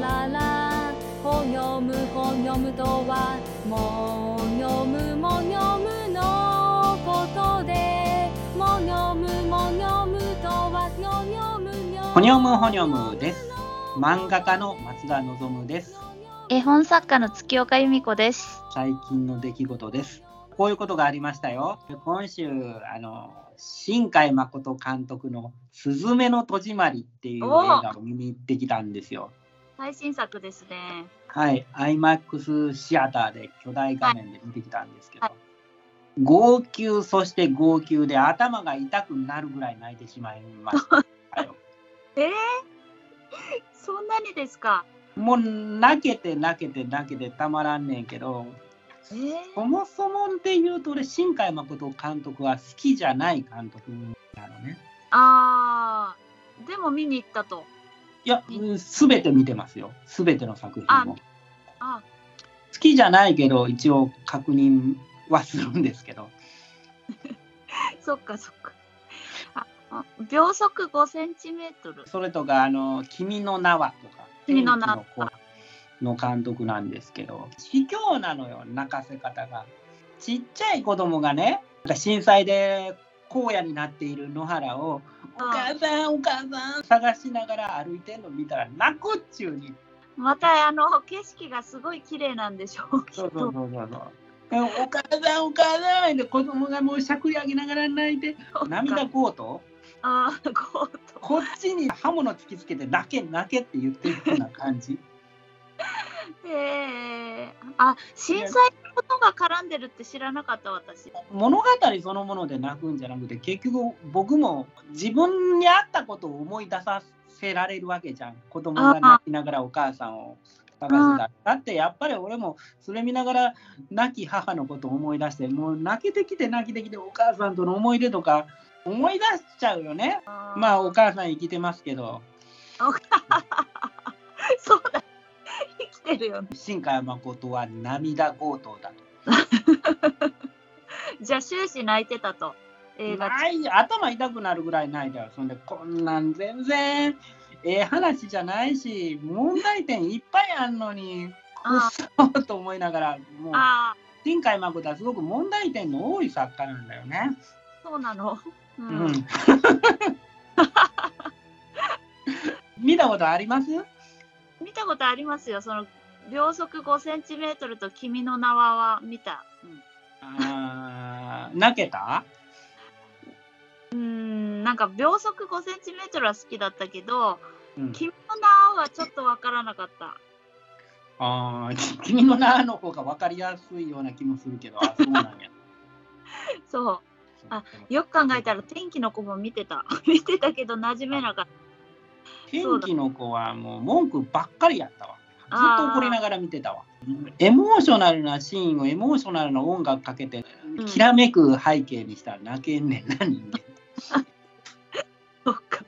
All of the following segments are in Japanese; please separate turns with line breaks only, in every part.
ららほにょむほにょむとはもにょむもにょむのことでもにょむもにょむとはにょにょむにょ
ほにょむほにょむです。漫画家の松田望です。
絵本作家の月岡由美子です。
最近の出来事です。こういうことがありましたよ。今週、あの、新海誠監督のすずめの戸締まりっていう映画を見に行ってきたんですよ。
最新作ですね。
はい、IMAX シアターで巨大画面で見てきたんですけど、
は
号泣、そして号泣で頭が痛くなるぐらい泣いてしまいましたよ。
えー、そんなにですか？
もう泣けて泣けて泣けてたまらんねんけど、
えー、
そもそもで言うと俺、新海誠監督は好きじゃない監督なのね。
あー、でも見に行ったと。
いや、すべて見てますよ。すべての作品も。
あ、
好きじゃないけど、一応確認はするんですけど。
そっかそっか。秒速5センチメートル。
それとか、あの、君の名はとか、
君の名は
の監督なんですけど、卑怯なのよ、泣かせ方が。ちっちゃい子供がね、震災で荒野になっている野原を、お母さん、お母さん、探しながら歩いてんの見たら、泣くっちゅうに。
またあの景色がすごい綺麗なんでしょう。
そうそう
と
そうそうお母さん、お母さんで子供がもうしゃくり上げながら泣いて、涙こうと、
あー、ゴート。
こっちに刃物突きつけて泣け泣けって言ってるような感じ。
えー、あ、震災のことが絡んでるって知らなかった私。
物語そのもので泣くんじゃなくて結局僕も自分にあったことを思い出させられるわけじゃん。子供が泣きながらお母さんを探してただってやっぱり俺もそれ見ながら亡き母のことを思い出してもう泣けてきて泣けてきてお母さんとの思い出とか思い出しちゃうよね。まあお母さん生きてますけど。
そうだ。生きてるよね。
新海誠は涙強盗だと。
じゃあ終始泣いてたと。映画中。
ない頭痛くなるぐらいないだよ。そんで、こんなん全然ええ話じゃないし、問題点いっぱいあんのに、
あ
くそと思いながら、もう、
あ
新海誠はすごく問題点の多い作家なんだよね。
ー、そうなの。う。
うんん。見たことあります？
見たことありますよ。その秒速5センチメートルと君の名はは見た。
あー泣けた？
うん、うんなんか秒速5センチメートルは好きだったけど、
うん、
君の名はちょっとわからなかった。
あー 君の名の方が分かりやすいような気もするけど、あそうなんや。
そう。あよく考えたら天気の子も見てた。見てたけど馴染めなかった。
天気の子はもう文句ばっかりやったわ。ずっと怒りながら見てたわ。エモーショナルなシーンをエモーショナルな音楽かけて、
うん
きらめく背景にしたら泣けんねんな、人間。
そっか。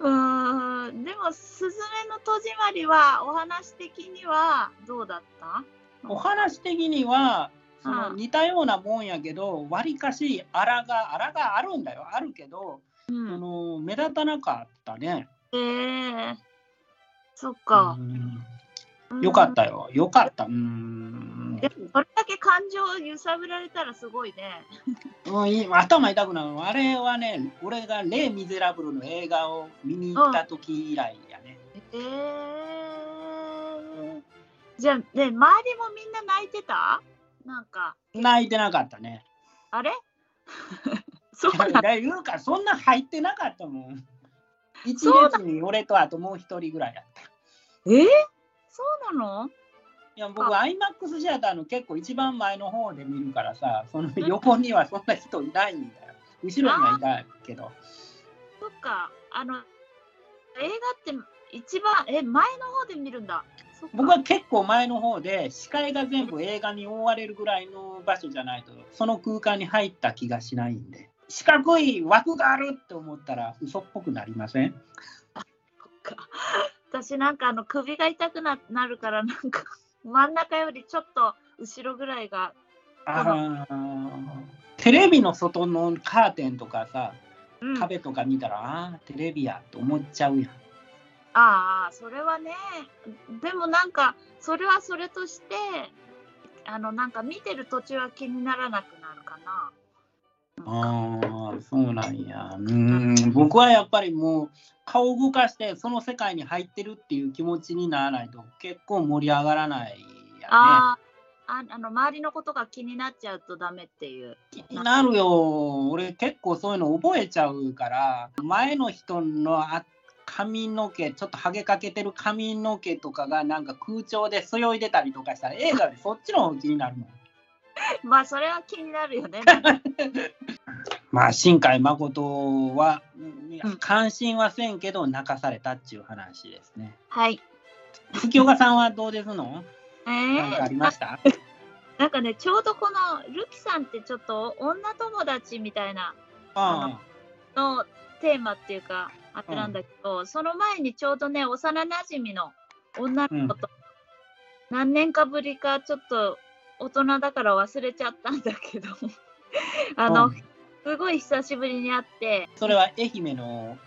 うーん、でも、すずめの戸締まりは、お話的にはどうだった？
お話的には、その
うん
似たようなもんやけど、わりかしあらが、あらがあるんだよ、あるけど、
う
そ
ん。
の目立たなかったね。
えー、そっか
う。ん
うん
よかっ。たよ、よかった。うん
でもそれだけ感情を揺さぶられたらすごいね。
うん、いい頭痛くなるあれはね、俺がレイ・ミゼラブルの映画を見に行った時以来やね。
えー、じゃあ、ね、周りもみんな泣いてた？なんか、
泣いてなかったね。
あれ？そう
い
なの
やいうか、そんな入ってなかったもん。一
そう
列に俺とあともう一人ぐらいやった。
えー、そうなの？
いや、僕、IMAX シアターの結構一番前の方で見るからさ、その横にはそんな人いないんだよ。後ろにはいたけど。
そっか、あの、映画って一番、え、前の方で見るんだ。
僕は結構前の方で、視界が全部映画に覆われるぐらいの場所じゃないと、その空間に入った気がしないんで。四角い枠があるって思ったら嘘っぽくなりません？
私なんかあの首が痛くななるからなんか 真ん中よりちょっと後ろぐらいが
あーテレビの外のカーテンとかさ、
うん
壁とか見たら、ああ、テレビやと思っちゃうやん。
ああ、それはね、でもなんか、それはそれとして、あの、なんか見てる途中は気にならなくなるかな。
ああ、そうなんや。うん、僕はやっぱりもう顔を動かしてその世界に入ってるっていう気持ちにならないと結構盛り上がらないやね。
ああ、ああの、周りのことが気になっちゃうとダメっていう。
気になるよ。俺結構そういうの覚えちゃうから、前の人のあ髪の毛、ちょっとハゲかけてる髪の毛とかがなんか空調でそよいでたりとかしたら映画でそっちの方が気になるもん。
まあ、それは気になるよね。
まあ新海誠はうん
うん
関心はせんけど泣かされたっていう話ですね。
はい。
月岡さんはどうですの？
え
何かあり
ー、
ました？
なんかね、ちょうどこのルキさんってちょっと女友達みたいな
あ
のテーマっていうか、あれなんだけど、その前にちょうどね、幼なじみの女の子と、何年かぶりか、ちょっと大人だから忘れちゃったんだけど、あの、
うん。
すごい久しぶりに会って、
それは愛媛の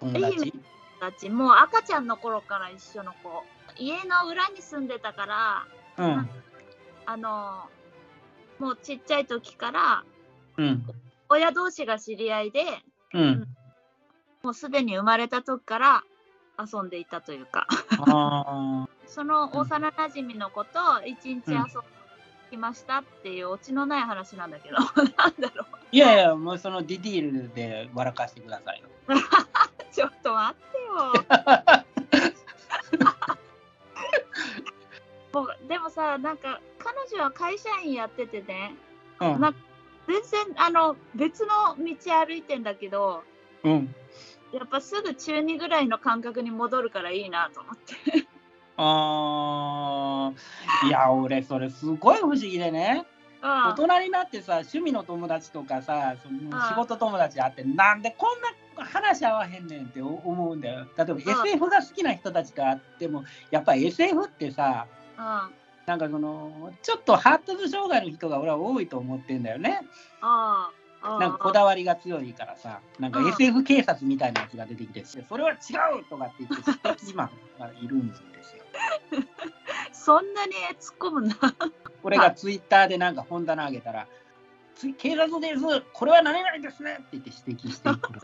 友
愛
達
たちもう赤ちゃんの頃から一緒の子、家の裏に住んでたから、
うん。
あの、もうちっちゃい時から、
うん。
親同士が知り合いで、
うん。
もうすでに生まれた時から遊んでいたというか、
あ
その幼なじみの子と一日遊んできましたっていうオチのない話なんだけど、なんだろう。
いやいや、もうそのディティールで笑かしてくださいよ。
ちょっと待ってよ。もうでもさ、なんか彼女は会社員やっててね、
うん。
な全然あの別の道歩いてんだけど、
うん。
やっぱすぐ中2ぐらいの感覚に戻るからいいなと思って。
あーいや、俺、それすごい不思議でね。
うん
大人になってさ、趣味の友達とかさ、その仕事友達あって、なんでこんな話合わへんねんって思うんだよ。例えば SF が好きな人たちがあっても、やっぱり SF ってさ、
うんあ
なんかその、ちょっと発達障害の人が俺は多いと思ってんだよね。
ああ
なんかこだわりが強いからさ、なんか
うん
SF 警察みたいなやつが出てきて、それは違うとかって言って、指摘マンがいるんですよ。
そんなに突っ込むな。
俺がツイッターでなんか本棚あげたら、つ警察です、これは何々ですねって言って指摘していく る。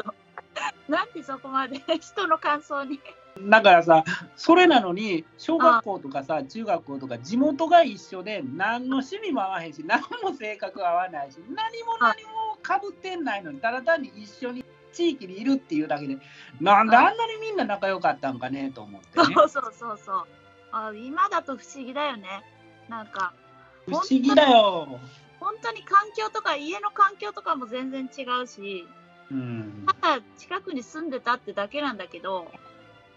なんでそこまで？人の感想に。
だからさ、それなのに、小学校とかさ、中学校とか、地元が一緒で、何の趣味も合わへんし、何も性格合わないし、何も何もかぶってんないのに、ただ単に一緒に地域にいるっていうだけで、なんであんなにみんな仲良かったんかねと思ってね。
そうそうそうそう。あ今だと不思議だよね。なんか
不思議だよ。
本当に環境とか家の環境とかも全然違うし、
うん、
ただ近くに住んでたってだけなんだけど、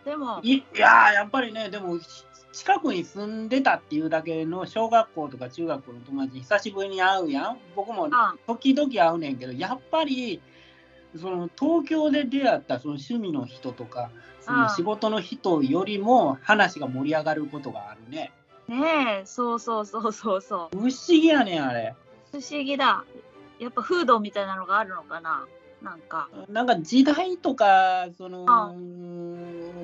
でも、
いいやーやっぱりねでもし近くに住んでたっていうだけの小学校とか中学校の友達に久しぶりに会うやん僕も
あ
時々会うねんけどやっぱりその東京で出会ったその趣味の人とかその仕事の人よりも話が盛り上がることがあるね
ねえ、そうそうそうそうそう。
不思議やねんあれ
不思議だ。やっぱ風土みたいなのがあるのかな。なんか。
なんか時代とかその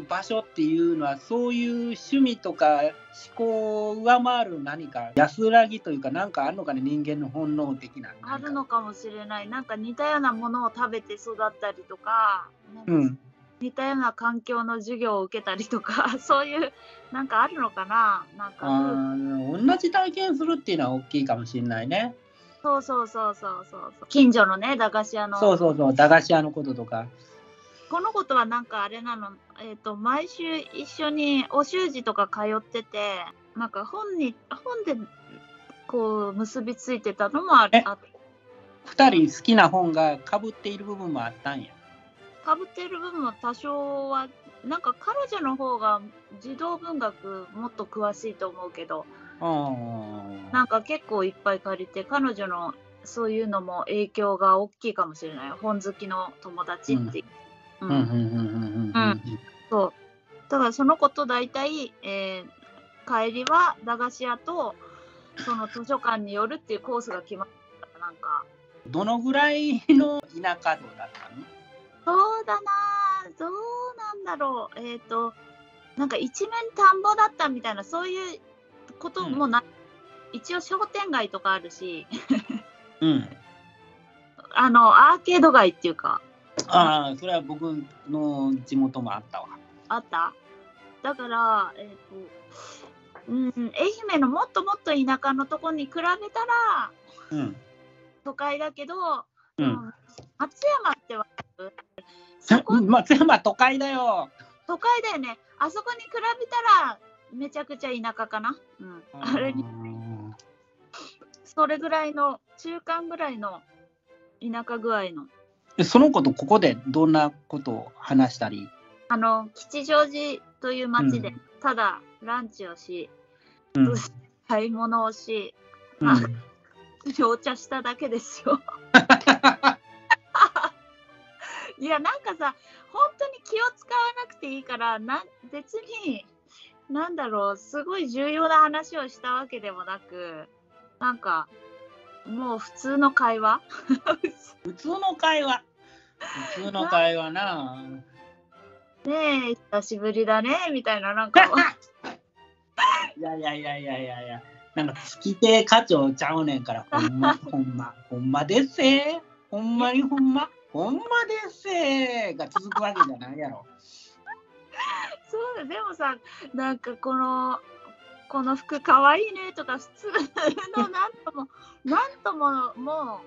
場所っていうのはそういう趣味とか思考を上回る何か安らぎというかなんかあるのかね人間の本能的な
あるのかもしれない。なんか似たようなものを食べて育ったりとか、
うん
似たような環境の授業を受けたりとか、そういう、なんかあるのかな。なんか、
同じ体験するっていうのは大きいかもしれないね
そうそうそうそうそう。そう。近所のね、駄菓子屋の。
そうそうそう駄菓子屋のこととか。
このことはなんかあれなの、えっ、と、毎週一緒にお習字とか通ってて、なんか本に、本で、こう、結びついてたのもあ
え？
あ
2人好きな本がかぶっている部分もあったんや。
かぶってる部分も多少は、なんか彼女の方が児童文学もっと詳しいと思うけど、
うん
なんか結構いっぱい借りて、彼女のそういうのも影響が大きいかもしれない。本好きの友達っていう。うん
うんうんうんうんうんうん
そう。だからその子と大体、えー帰りは駄菓子屋とその図書館によるっていうコースが決まった。なんか、
どのぐらいの田舎道だったの？
そうだなぁどうなんだろう。えっ、と、なんか一面田んぼだったみたいなそういうこともな、一応商店街とかあるし
うん。
あのアーケード街っていうか
ああ、それは僕の地元もあったわ。
あった？だからえっ、とうん愛媛のもっともっと田舎のとこに比べたら
うん。
都会だけど、
う。
うん松山ってわかる？そこ
松山都会だよ。
都会だよねあそこに比べたらめちゃくちゃ田舎かな、うん、あれに。
うん
それぐらいの中間ぐらいの田舎具合の。
でその子とここでどんなことを話したり？
あの吉祥寺という町で
うん。
ただランチをし、
うん。
買い物をし
うん。
あお茶しただけですよ。いやなんかさ本当に気を使わなくていいからな別になんだろうすごい重要な話をしたわけでもなくなんかもう普通の会話？
普通の会話。普通の会話な。
ねえ久しぶりだねみたいななんか
いや いやいやいやいやいや。なんか月亭課長ちゃうねんから、ほんま、ほんま、ほんまですせほんまにほんま、ほんまですせが続くわけじゃないやろ。
そうだでもさなんかこのこの服かわいいねとか普通のなんとも なんともも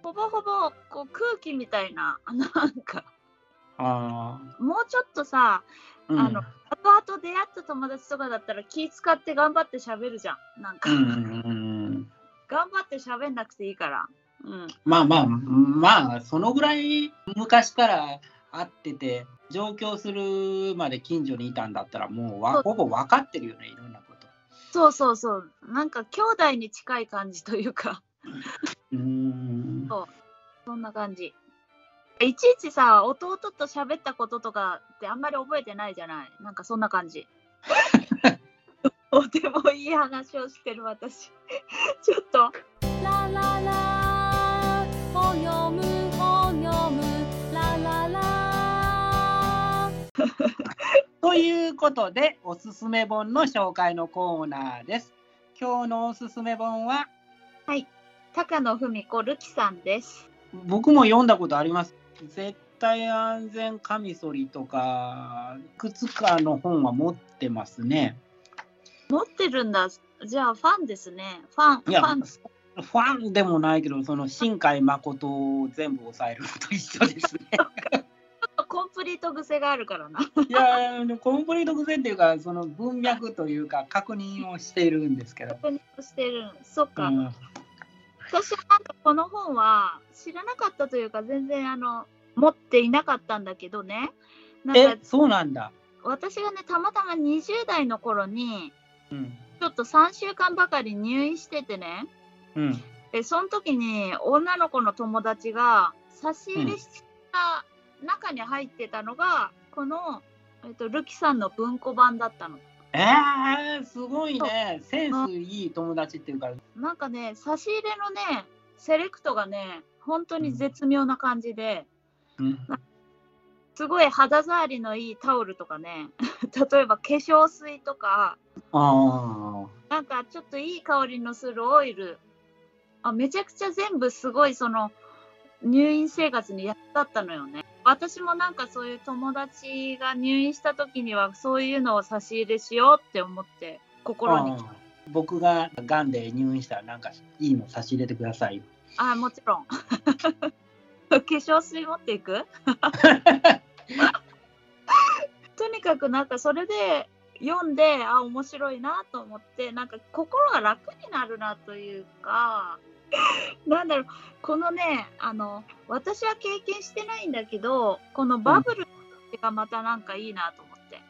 うほぼほぼこう空気みたいななんか
あ
もうちょっとさ
あ。うん
後々出会った友達とかだったら気使って頑張って喋るじゃんなんか、
うんうんうん。
頑張って喋んなくていいからうん
まあまあ、まあ、そのぐらい昔から会ってて、上京するまで近所にいたんだったら、もうわ
そう
ほぼ分かってるよね、いろんなこと。
そうそうそうなんか兄弟に近い感じというか
うーん。
そんな感じ。いちいちさ、弟と喋ったこととかってあんまり覚えてないじゃない？なんかそんな感じ。とてもいい話をしてる私。ちょっと。
ラララほにょむ
ということで、おすすめ本の紹介のコーナーです。今日のおすすめ本は、
高野文子るきさんです。
僕も読んだことあります。絶対安全カミソリとか、いくつかの本は持ってますね。
持ってるんだ。じゃあファンですね。ファン、ファン。
ファンでもないけど、その新海誠を全部抑えるのと一緒ですね。
リート癖があるからな。
いや、コンプリート癖っていうか、その文脈というか、確認をしているんですけど。
確認してる。そっか。
うん
私はなんかこの本は知らなかったというか、全然あの、持っていなかったんだけどね。なん
え
か、
そうなんだ。
私がね、たまたま20代の頃に、
うん。
ちょっと3週間ばかり入院しててね、
うん。
でその時に女の子の友達が差し入れした中に入ってたのが、この、えっと、ルキさんの文庫版だったの。
えー、すごいね。センスいい友達っていうか、
なんかね、差し入れのね、セレクトがね、本当に絶妙な感じで、
うん。
すごい肌触りのいいタオルとかね、例えば化粧水とか、
あ
なんかちょっといい香りのするオイル、あめちゃくちゃ全部すごいその入院生活に役立ったのよね。私もなんかそういう友達が入院した時にはそういうのを差し入れしようって思って
あ。
心に。
僕ががんで入院したら、なんかいいの差し入れてくださいよ。
あもちろん。化粧水持っていく？とにかくなんかそれで読んであ面白いなと思ってなんか心が楽になるなというか なんだろうこのねあの私は経験してないんだけどこのバブルがまたなんかいいなと思って。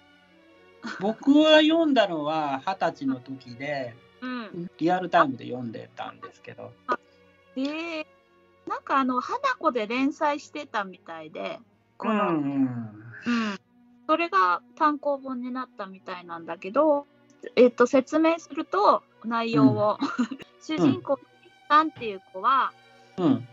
僕は読んだのは二十歳の時で、
うん、
リアルタイムで読んでたんですけど。
でなんかあの花子で連載してたみたいでこの、
うん
うん、それが単行本になったみたいなんだけど、えっと、説明すると内容を、主人公さんっていう子は
うん。うん。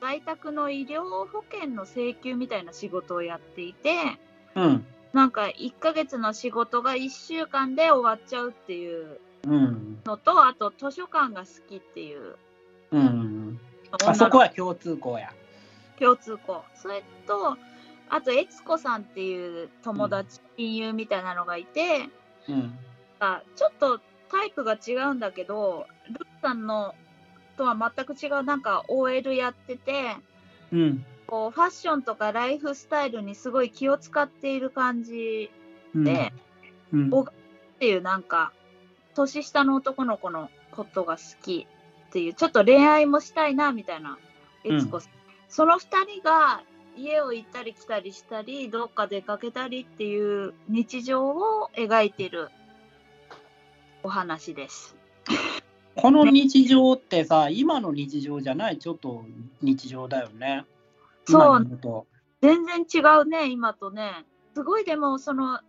在宅の医療保険の請求みたいな仕事をやっていて
うん。
なんか1ヶ月の仕事が1週間で終わっちゃうっていう
うん。
のと、あと図書館が好きっていう
うん。
女
あそこ
の
は共通項や。
共通項。それと、あと、悦子さんっていう友達、親友みたいなのがいて、
うん。
あちょっとタイプが違うんだけど、ルッさんのとは全く違う、なんか OL やってて、
うん。
こうファッションとかライフスタイルにすごい気を使っている感じ
うん
で、
うん
おっていうなんか年下の男の子のことが好きっていうちょっと恋愛もしたいなみたいな悦子さん、その2人が家を行ったり来たりしたりどっか出かけたりっていう日常を描いてるお話です。
この日常ってさ、今の日常じゃない、ちょっと日常だよね。
そう全然違うね今とねすごいでもその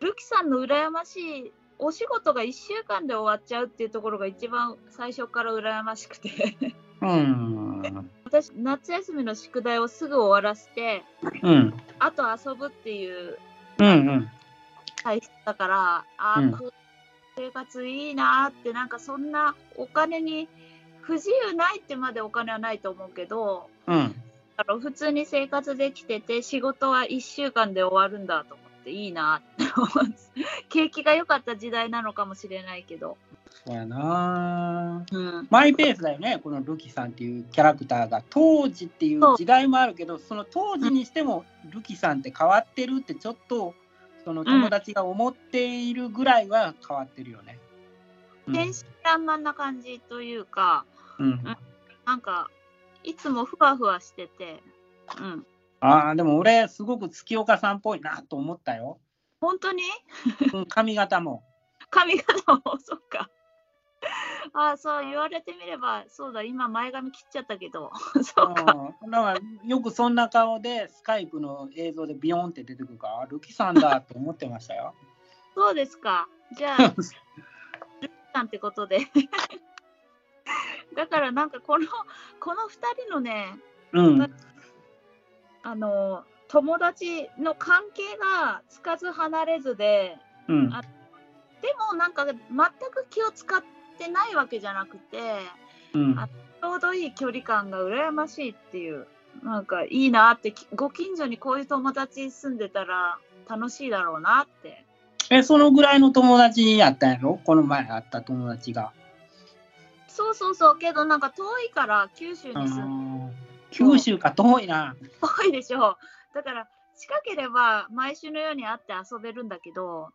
ルキさんの羨ましいお仕事が1週間で終わっちゃうっていうところが一番最初から羨ましくて
うん。
私夏休みの宿題をすぐ終わらせて
うん。
あと遊ぶっていう
うんうん。
体質だから
うん
生活いいなーってなんかそんなお金に不自由ないってまでお金はないと思うけど
うん。
普通に生活できてて仕事は1週間で終わるんだと思っていいなって思うんです景気が良かった時代なのかもしれないけど、
そうやな。
うん、
マイペースだよね、このルキさんっていうキャラクターが。当時っていう時代もあるけど、その当時にしてもルキさんって変わってるってちょっと、その友達が思っているぐらいは変わってるよね。うん
天真爛漫な感じというか
うん、
なんかいつもふわふわしてて、うん、
ああ、でも俺、すごく月岡さんっぽいなと思ったよ。
本当に？
うん髪型も。
髪型も そっか。ああそう言われてみればそうだ今前髪切っちゃったけど そうか
うん、だからよくそんな顔でスカイプの映像でビヨンって出てくるから、あルキさんだと思ってましたよ。
そうですかじゃあルキさんってことでだからなんかこのこの2人のね
うん。
あの友達の関係がつかず離れずで
うん。
あでもなんか全く気を使ってないわけじゃなくて
うん。
あちょうどいい距離感が羨ましいっていうなんかいいなってきご近所にこういう友達住んでたら楽しいだろうなって
え、そのぐらいの友達やったんやろ？この前会った友達が。
そうそうそうけどなんか遠いから九州に
う
住ん
ん九州か遠いな。
遠いでしょだから近ければ毎週のように会って遊べるんだけど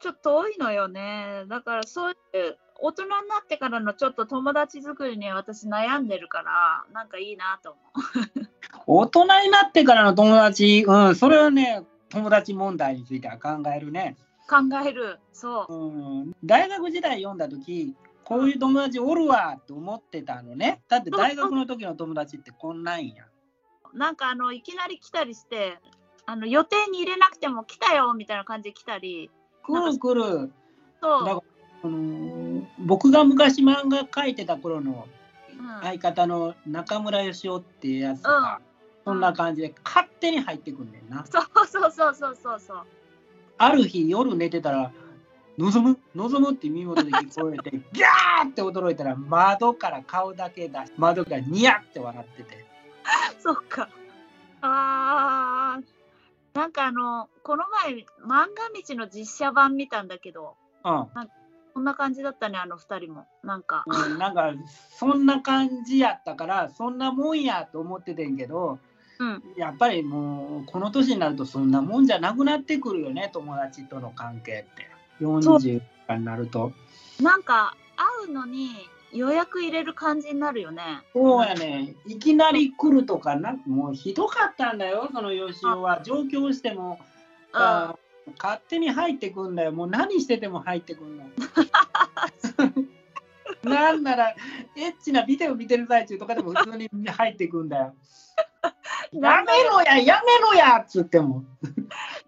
ちょっと遠いのよねだからそういう大人になってからのちょっと友達作りに私悩んでるからなんかいいなと思う
大人になってからの友達、うん、それはね、友達問題については考えるね。
考えるそう
うん、大学時代読んだ時こういう友達おるわと思ってたのね。だって大学の時の友達ってこんなんや。
なんかあのいきなり来たりしてあの予定に入れなくても来たよみたいな感じで来たり
来る来る。
そう、
だあのー僕が昔漫画描いてた頃の
うん
相方の中村義雄っていうやつが、そんな感じで勝手に入ってくんねんな。
そうそうそうそうそうそう
ある日夜寝てたら「望む？望む」って耳元で聞こえて ギャーって驚いたら窓から顔だけ出し窓からニヤって笑ってて。
そっか。あーなんかあのこの前漫画道の実写版見たんだけど
うん
こんな感じだったねあの二人も。なんか。
うん、なんかそんな感じやったからそんなもんやと思っててんけど
うん。
やっぱりもうこの年になるとそんなもんじゃなくなってくるよね友達との関係って。40になると。
なんか会うのに予約入れる感じになるよね。
そうやね。いきなり来るとかなもうひどかったんだよその吉尾は。上京しても
うん
あ勝手に入ってくんだよ。もう何してても入ってくんの。なんならエッチなビデオ見てる最中とかでも普通に入ってくんだよ。やめろややめろやっつっても。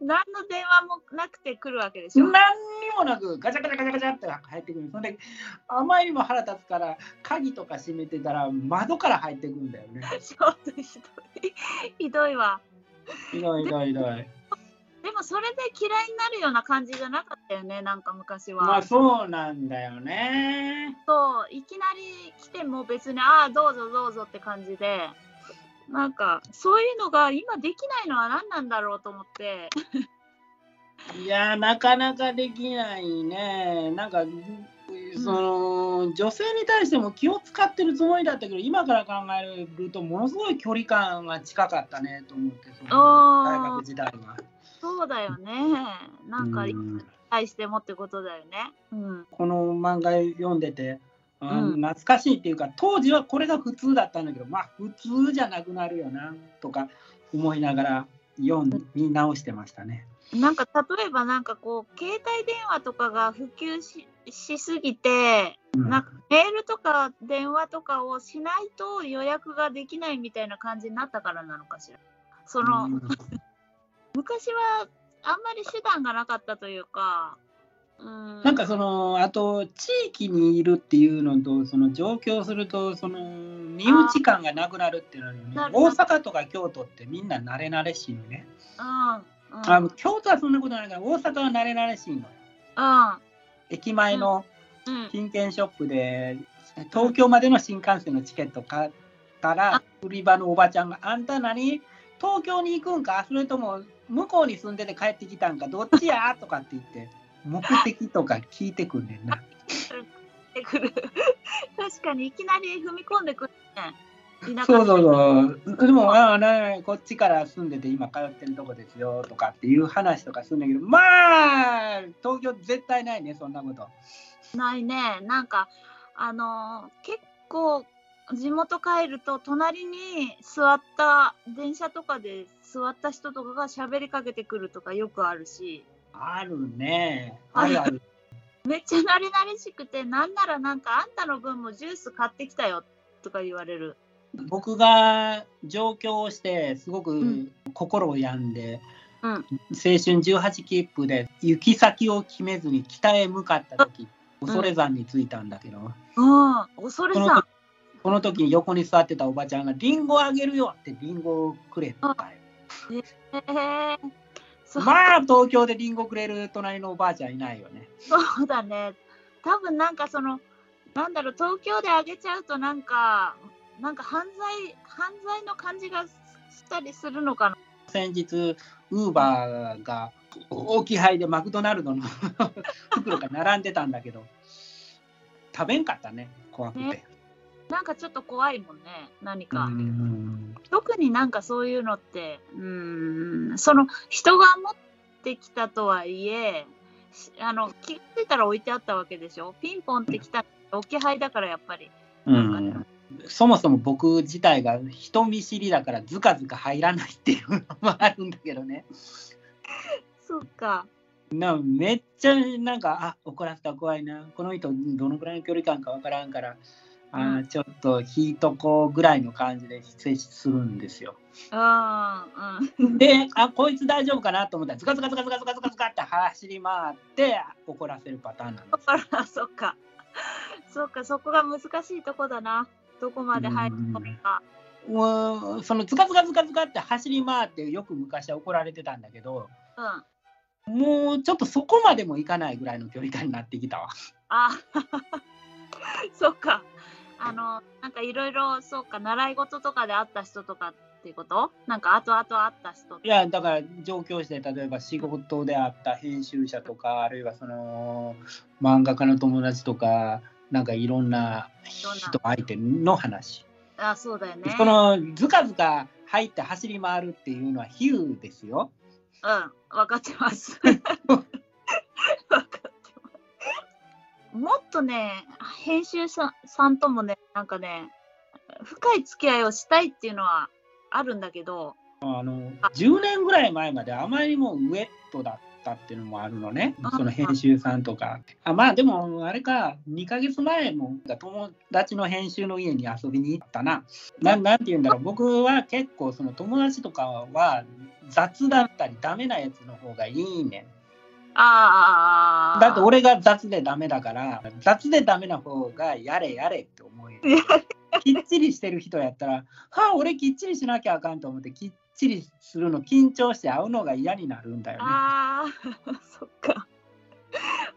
何の電話もなくて来るわけでしょ。
何にもなくガチャガチャガチャガチャって入ってくる。そんであまりにも腹立つから鍵とか閉めてたら窓から入ってくんだよね。
ちょっとひどい。ひどいわ。
ひどいひどいひどい
でもそれで嫌いになるような感じじゃなかったよね、なんか昔は。
まあそうなんだよね。
そう、いきなり来ても別に、ああ、どうぞどうぞって感じで、なんか、そういうのが今できないのは何なんだろうと思って、
いやなかなかできないね。なんかその女性に対しても気を使ってるつもりだったけど今から考えるとものすごい距離感が近かったねと思ってその大学時代は。
そうだよね。なんか、
うん
対してもってことだよね。うん。
この漫画読んでて、あ
うん
懐かしいっていうか当時はこれが普通だったんだけどまあ普通じゃなくなるよなとか思いながら読ん見直してましたね。
なんか例えばなんかこう携帯電話とかが普及ししすぎて
うん
なんかメールとか電話とかをしないと予約ができないみたいな感じになったからなのかしら。その、
うん
昔はあんまり手段がなかったというか、うん、
なんかそのあと地域にいるっていうのとその上京するとその身内感がなくなるっていうのはね大阪とか京都ってみんな慣れ慣れしいのね。
うんうん。
あ京都はそんなことないから大阪は慣れ慣れしいのよ。駅前の
うん。うん
金券ショップで東京までの新幹線のチケット買ったら売り場のおばちゃんが「あんた何？東京に行くんか？それとも向こうに住んでて帰ってきたんかどっちや? 」とかって言って目的とか聞いてくんねんな。
確かにいきなり踏み込んでくるね。
そうそうそう。でも、ああ、ね、こっちから住んでて今通ってるとこですよとかっていう話とかするんだけど、まあ、東京絶対ないね、そんなこと。
ないね。なんか、あのー結構、地元帰ると、隣に座った、電車とかで座った人とかが喋りかけてくるとかよくあるし、
あるね。あるある。
めっちゃ慣れ慣れしくて、なんならなんか、あんたの分もジュース買ってきたよとか言われる。
僕が上京して、すご
う
く
ん
心を病んで、
うん。
青春18切符で行き先を決めずに北へ向かった時、恐山に着いたんだけど、
うん。恐れさん
この時。この時に横に座ってたおばちゃんが「リンゴあげるよ」ってリンゴをくれたかよ。
へえそう
まあ東京でリンゴくれる隣のおばあちゃんいないよね。
そうだね。多分なんかその、なんだろう、東京であげちゃうとなんか、なんか犯罪、犯罪の感じがしたりするのかな。
先日ウーバーが置き配でマクドナルドの 袋が並んでたんだけど食べんかったね怖くて。
ねなんかちょっと怖いもんね、何か。
うん
特になんかそういうのって、うーん、その人が持ってきたとはいえ、しあの気がついたら置いてあったわけでしょ？ピンポンってきた置き配だからやっぱり。
うんそもそも僕自体が人見知りだからずかずか入らないっていうのもあるんだけどね。
そうか。
なめっちゃなんかあ怒らせたら怖いなこの人どのくらいの距離感かわからんからあちょっと引いとこうぐらいの感じで接するんですよ。
うん、うん。
であこいつ大丈夫かなと思ったらズカズカズカズカズカズカズカって走り回って怒らせるパターンなんです。
あら、そっか。そっか、そこが難しいとこだな。どこまで入るのか。
もうそのズカズカズカズカって走り回ってよく昔は怒られてたんだけど
うん。
もうちょっとそこまでもいかないぐらいの距離感になってきたわ。
あ、そっか。あの、なんかいろいろ、そうか、習い事とかで会った人とかっていうこと？なんか後々会った人
いやだから上京して例えば仕事であった編集者とかあるいはその漫画家の友達とかなんかいろんな人相手の話。
あ、そうだよね。
そのずかずか入って走り回るっていうのは比喩ですよ。
うん、分かってます。もっとね、編集者さんともね、なんかね、深い付き合いをしたいっていうのはあるんだけど、
あの10年ぐらい前まであまりにもウェットだったっていうのもあるのね。
あ
その編集さんとか。あまあでもあれか2ヶ月前も友達の編集の家に遊びに行ったな。ななんて言うんだろう。僕は結構その友達とかは雑だったりダメなやつの方がいいねん
ああ、
だって俺が雑でダメだから雑でダメな方がやれやれって思える きっちりしてる人やったらはあ俺きっちりしなきゃあかんと思ってきっちりするの緊張して会うのが嫌になるんだよね。
ああ、そっか。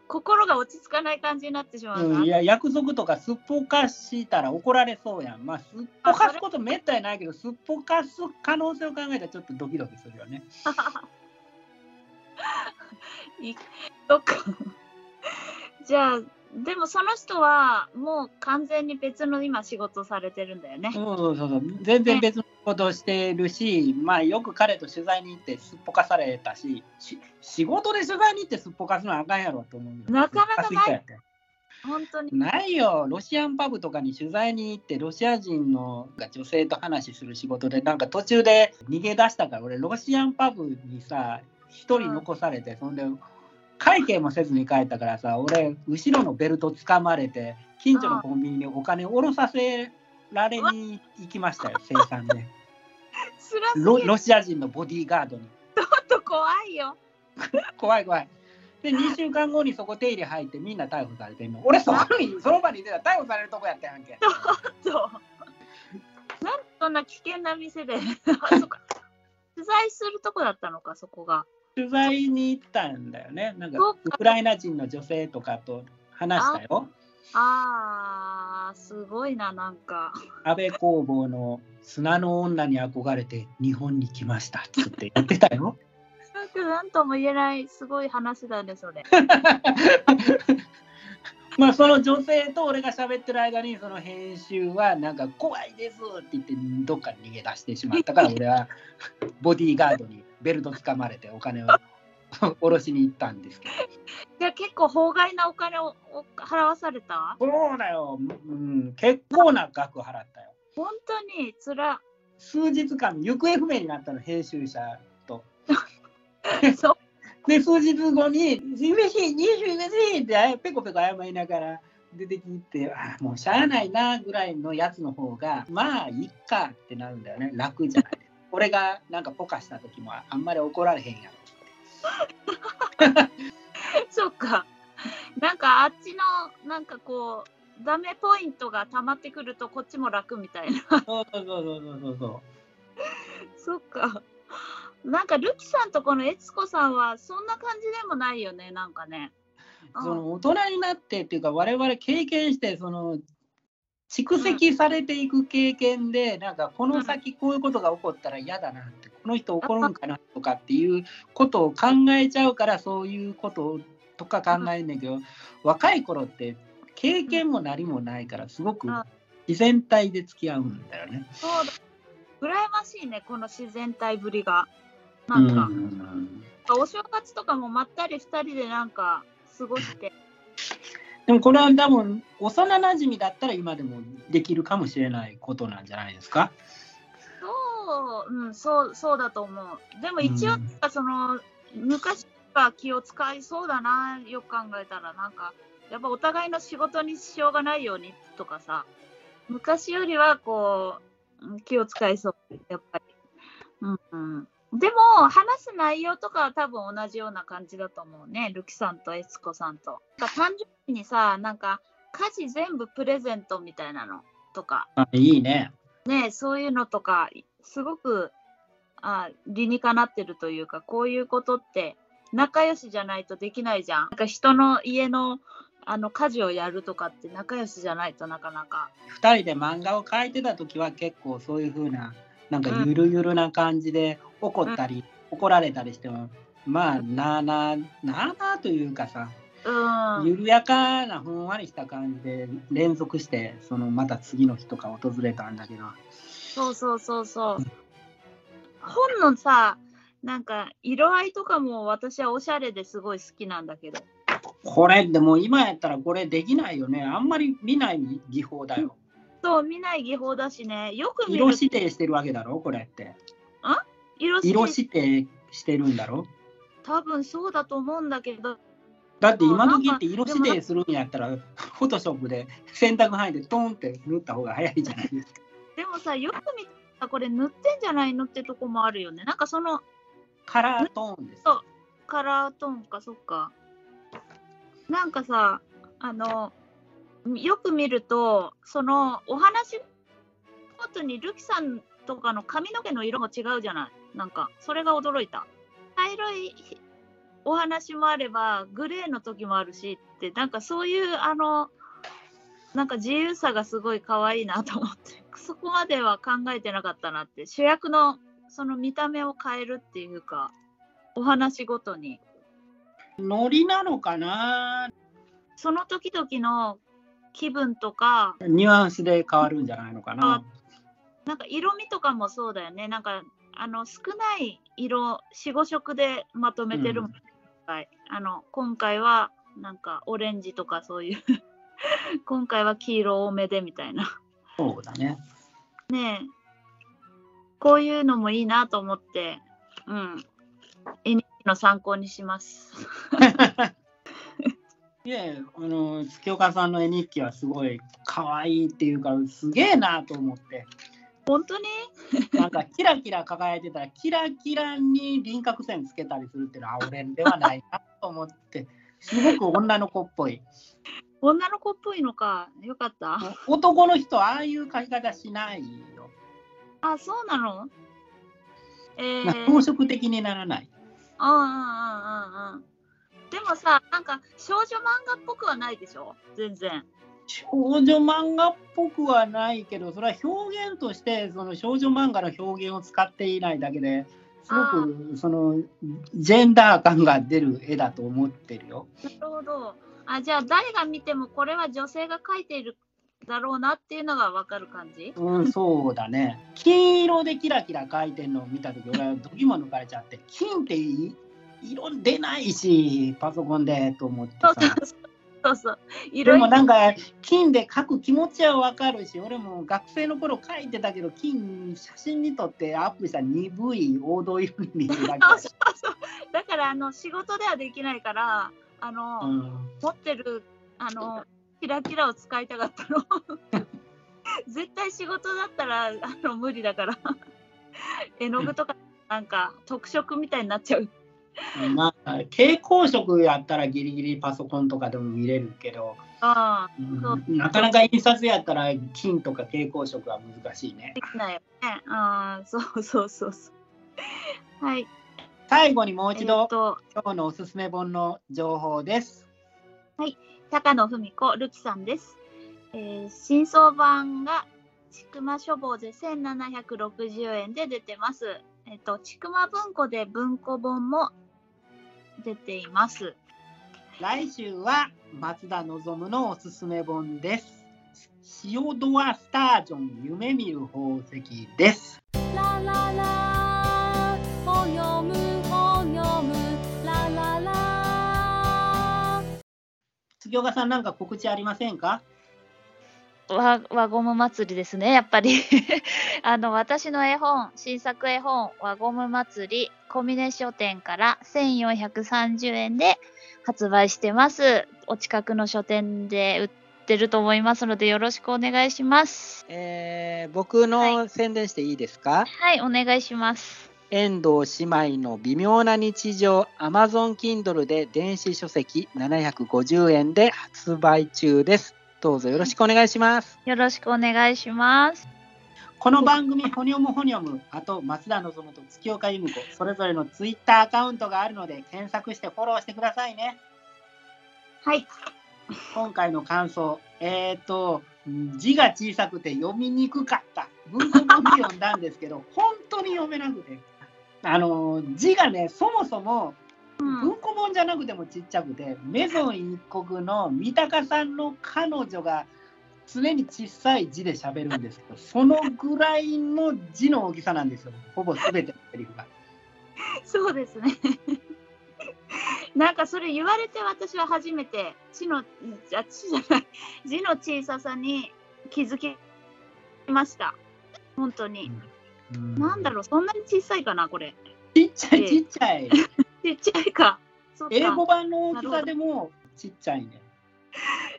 心が落ち着かない感じになってしまうな。
うん、いや約束とかすっぽかしたら怒られそうやん。まあすっぽかすことめったにないけどすっぽかす可能性を考えたらちょっとドキドキするよね。
い そっか。じゃあ、でもその人はもう完全に別の今仕事されてるんだよね。
そうそうそう全然別のことをしてるし、まあよく彼と取材に行ってすっぽかされたしし仕事で取材に行ってすっぽかすのはあかんやろと思うよ
なかなかない本当に。
ないよ、ロシアンパブとかに取材に行って、ロシア人のが女性と話する仕事で、なんか途中で逃げ出したから、俺、ロシアンパブにさ、一人残されて、そんで、会計もせずに帰ったからさ、俺、後ろのベルト掴まれて、近所のコンビニにお金を下ろさせられに行きましたよ、生産で。ロロシア人のボディーガードに。
ちょっと怖いよ。
怖い怖い。で、2週間後にそこ手入れ入って、みんな逮捕されてんの。俺、そこに、その場にいてたら逮捕されるとこやったやんけ。
そう。なんでそんな危険な店で。取材するとこだったのか、そこが。
取材に行ったんだよね。なんかウクライナ人の女性とかと話したよ。
あー、すごいな、なんか。
安倍工房の砂の女に憧れて日本に来ましたって言ってたよ。
なんかなんとも言えない、すごい話だね、それ。
まあその女性と俺が喋ってる間にその編集はなんか怖いですって言ってどっかに逃げ出してしまったから俺はボディーガードにベルト掴まれてお金を 下ろしに行ったんですけど。
じゃあ結構法外なお金をお払わされた？
そうだよ、うん、結構な額払ったよ。
本当につら。
数日間行方不明になったの編集者と。
そう。
で数日後に「すいませんすいません」ってペコペコ謝りながら出てきてあもうしゃあないなぐらいのやつの方がまあいっかってなるんだよね楽じゃない。俺がなんかポカした時もあんまり怒られへんやろって。
そっか。なんかあっちの、なんかこう、ダメポイントが溜まってくるとこっちも楽みたいな。
そうそうそうそうそうそう。
そっか。なんかルキさんとこの悦子さんはそんな感じでもないよね、なんかね。うん
その大人になってっていうか我々経験してその蓄積されていく経験で、なんかこの先こういうことが起こったら嫌だなってこの人怒るんかなとかっていうことを考えちゃうからそういうこととか考えんねんけど、若い頃って経験も何もないからすごく
うん
自然体で付き合うんだよね。
そうだ。羨ましいね、この自然体ぶりが。なんか、
うん
お正月とかもまったり2人でなんか過ごして。
でもこれは多分幼なじみだったら今でもできるかもしれないことなんじゃないですか？
そう、うん、そう、そうだと思う。でも一応、
うん
その、昔は気を使いそうだな、よく考えたら、なんか、やっぱお互いの仕事に支障がないようにとかさ、昔よりはこう、うん気を使いそう、やっぱり。うんうん、でも、話す内容とかは多分同じような感じだと思うね、ルキさんとエツコさんと。なんか誕生日にさ、なんか、家事全部プレゼントみたいなのとか、
あいいね。
ねそういうのとかすごくあ理にかなってるというかこういうことって仲良しじゃないとできないじゃん。なんか人の家のあの家事をやるとかって仲良しじゃないとなかなか。
2人で漫画を描いてた時は結構そういう風ななんかゆるゆるな感じで怒ったり、怒られたりしてもまあなあなあなあなあというかさ
うん。
緩やかなふんわりした感じで連続してそのまた次の日とか訪れたんだけど
そうそうそうそう。本のさなんか色合いとかも私はおしゃれですごい好きなんだけど。
これでも今やったらこれできないよねあんまり見ない技法だよ
そう見ない技法だしね。よく見る
色指定してるわけだろ？これって。
色
色
指定。
指定してるんだろ？
多分そうだと思うんだけど。
だって今時って色指定するんやったら、フォトショップで洗濯範囲でトンって塗った方が早いじゃないですか。
でもさ、よく見たらこれ塗ってんじゃないのってとこもあるよね。なんかその
カラートーンです。
そう。カラートーンか、そっか。なんかさ、あの、よく見ると、そのお話ごとにルキさんとかの髪の毛の色も違うじゃない。なんか、それが驚いた。茶色いお話もあれば、グレーの時もあるしって、なんかそういう、あの、なんか自由さがすごい可愛いなと思って、そこまでは考えてなかったなって、主役のその見た目を変えるっていうか、お話ごとに、
ノリなのかな？
その時々の気分とか、
ニュアンスで変わるんじゃないのかな。
なんか色味とかもそうだよね。なんかあの少ない色、4、5色でまとめてるもん、はいあの今回はなんかオレンジとかそういう、今回は黄色多めでみたいな。
そうだね。
ねえ、こういうのもいいなと思って、うん、絵日記の参考にします。
いえ、あの月岡さんの絵日記はすごい可愛いっていうか、すげえなと思って、
本当に？
なんかキラキラ輝いてたら、キラキラに輪郭線つけたりするっていうのは、俺ではないなと思って、すごく女の子っぽい。
女の子っぽいのか。よかった。
男の人、ああいう描き方しないよ。
あ、そうなの？えー、
装飾的にならない。
うんうんうんうんうん。でもさ、なんか少女漫画っぽくはないでしょ？全然。
少女漫画っぽくはないけど、それは表現としてその少女漫画の表現を使っていないだけですごくそのジェンダー感が出る絵だと思ってるよ。
なるほど。あ、じゃあ誰が見てもこれは女性が描いているだろうなっていうのがわかる感じ？
うん、そうだね。金色でキラキラ描いてるのを見たとき、俺はどぎも抜かれちゃって、金ってい？色出ないし、パソコンでと思って
そう
さ。
そうそうそう。
でもなんか金で描く気持ちはわかるし俺も学生の頃描いてたけど金写真に撮ってアップした鈍い黄土色に見えるだけ
そうそうそう。だからあの仕事ではできないから、あの、
うん
持ってるあのキラキラを使いたかったの。絶対仕事だったらあの無理だから。絵の具とかなんか特色みたいになっちゃう。
まあ蛍光色やったらギリギリパソコンとかでも見れるけど、
ああ、
うなかなか印刷やったら金とか蛍光色は難しいね
できないよね。ああ、そうそうそうそう。はい。
最後にもう一
え
度今日のおすすめ本の情報です
高野文子るきさんです。えー新装版がちくま書房で1760円で出てます。えっ、と、ちくま文庫で文庫本も出ています。
来週は松田望のおすすめ本です。シオドア・スタージョン夢見る宝石です。
ラララほよむほよむ。ラララ。
杉岡さんなんか告知ありませんか？
わ輪ゴム祭りですね、やっぱり。あの、私の絵本、新作絵本、輪ゴム祭り、小峰書店から1430円で発売してます。お近くの書店で売ってると思いますので、よろしくお願いします。
えー僕の宣伝していいですか、
はい、お願いします。
遠藤姉妹の微妙な日常 Amazon Kindle で電子書籍750円で発売中ですどうぞよろしくお願いします
よろしくお願いします。
この番組、ほにょむほにょむ、あと松田望と月岡由美子、それぞれのツイッターアカウントがあるので、検索してフォローしてくださいね。
はい。
今回の感想、えっ、と、字が小さくて読みにくかった。文庫本で読んだんですけど、本当に読めなくて。あの、字がね、そもそも
うん
文庫本じゃなくてもちっちゃくて、メゾン一国の三鷹さんの彼女が常に小さい字で喋るんですけど、そのぐらいの字の大きさなんですよ。ほぼ全てのセリフが。
そうですね。なんかそれ言われて私は初めて字の、あ字じゃない、字の小ささに気づきました。本当に。なんだろう、そんなに小さいかな、これ。
ちっちゃいちっちゃい。
ちっちゃいか。
英語版の大きさでもちっちゃいね。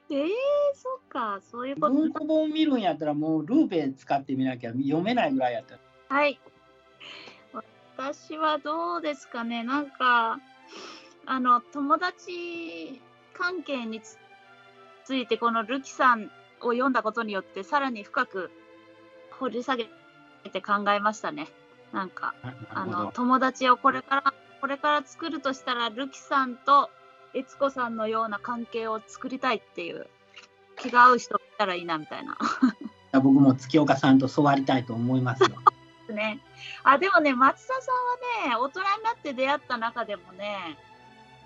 えー、そっか、そういうこと。
文庫本見るんやったらもうルーペ使ってみなきゃ読めないぐらいやった。
はい。私はどうですかね、なんか、あの、友達関係につついて、このルキさんを読んだことによって、さらに深く掘り下げて考えましたね。なんか、あの友達をこれからこれから作るとしたらルキさんと悦子さんのような関係を作りたいっていう気が合う人がいたらいいなみたいな。
僕も月岡さんと教わりたいと思いますよ。
ね。あでもね松田さんはね大人になって出会った中でもね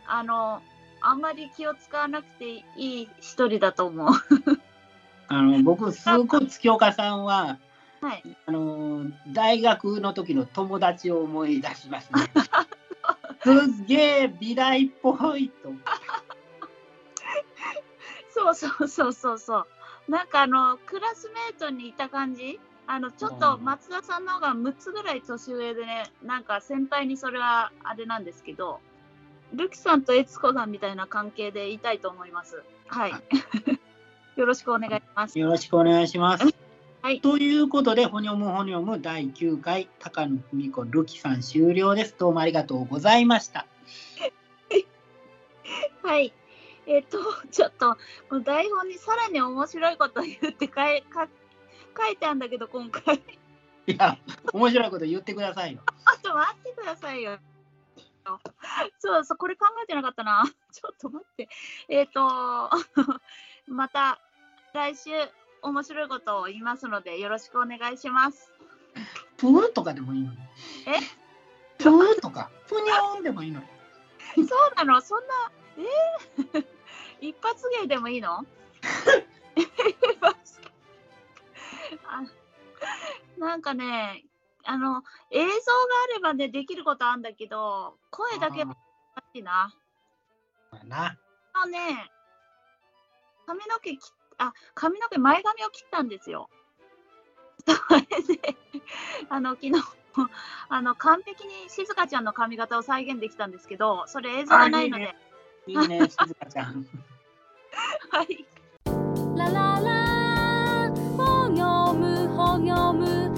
あのあんまり気を使わなくていい一人だと思う。
あの僕すごい月岡さんは
はい。
あの大学の時の友達を思い出しますね。すっげえ美大っぽいと。
そ うそうそうそうそう。なんかあのクラスメートにいた感じ？あのちょっと
うん
松田さんの方が6つぐらい年上でねなんか先輩にそれはあれなんですけどルキさんと悦子さんみたいな関係でいたいと思います。はい。よろしくお願いします。
よろしくお願いします。
はい
ということで、ほにょむほにょむ第9回、高野文子るきさん終了です。どうもありがとうございました。
はい。えっ、と、ちょっと、この台本にさらに面白いこと言ってかい か書いてあるんだけど、今回。ち
いや、面白いこと言ってくださいよ。
ょっと待ってくださいよ。そうそう、これ考えてなかったな。ちょっと待って。えっ、と、また来週面白いことを言いますので、よろしくお願いします。
プーとかでもいいのに。
え？
プーとか、ぷにょーんでもいいのに。
そうなの？そんな、え？ー 一発芸でもいいの？あなんかね、あの、映像があればね、できることあるんだけど、声だけ難しいな。
あな。
あのね、髪の毛切っあ髪の毛前髪を切ったんですよ。それで あの昨日 あの完璧に静香ちゃんの髪型を再現できたんですけどそれ映像がないので。
いいね、静香ちゃん。
はい。
ラララ、ほぎょむほぎょむ。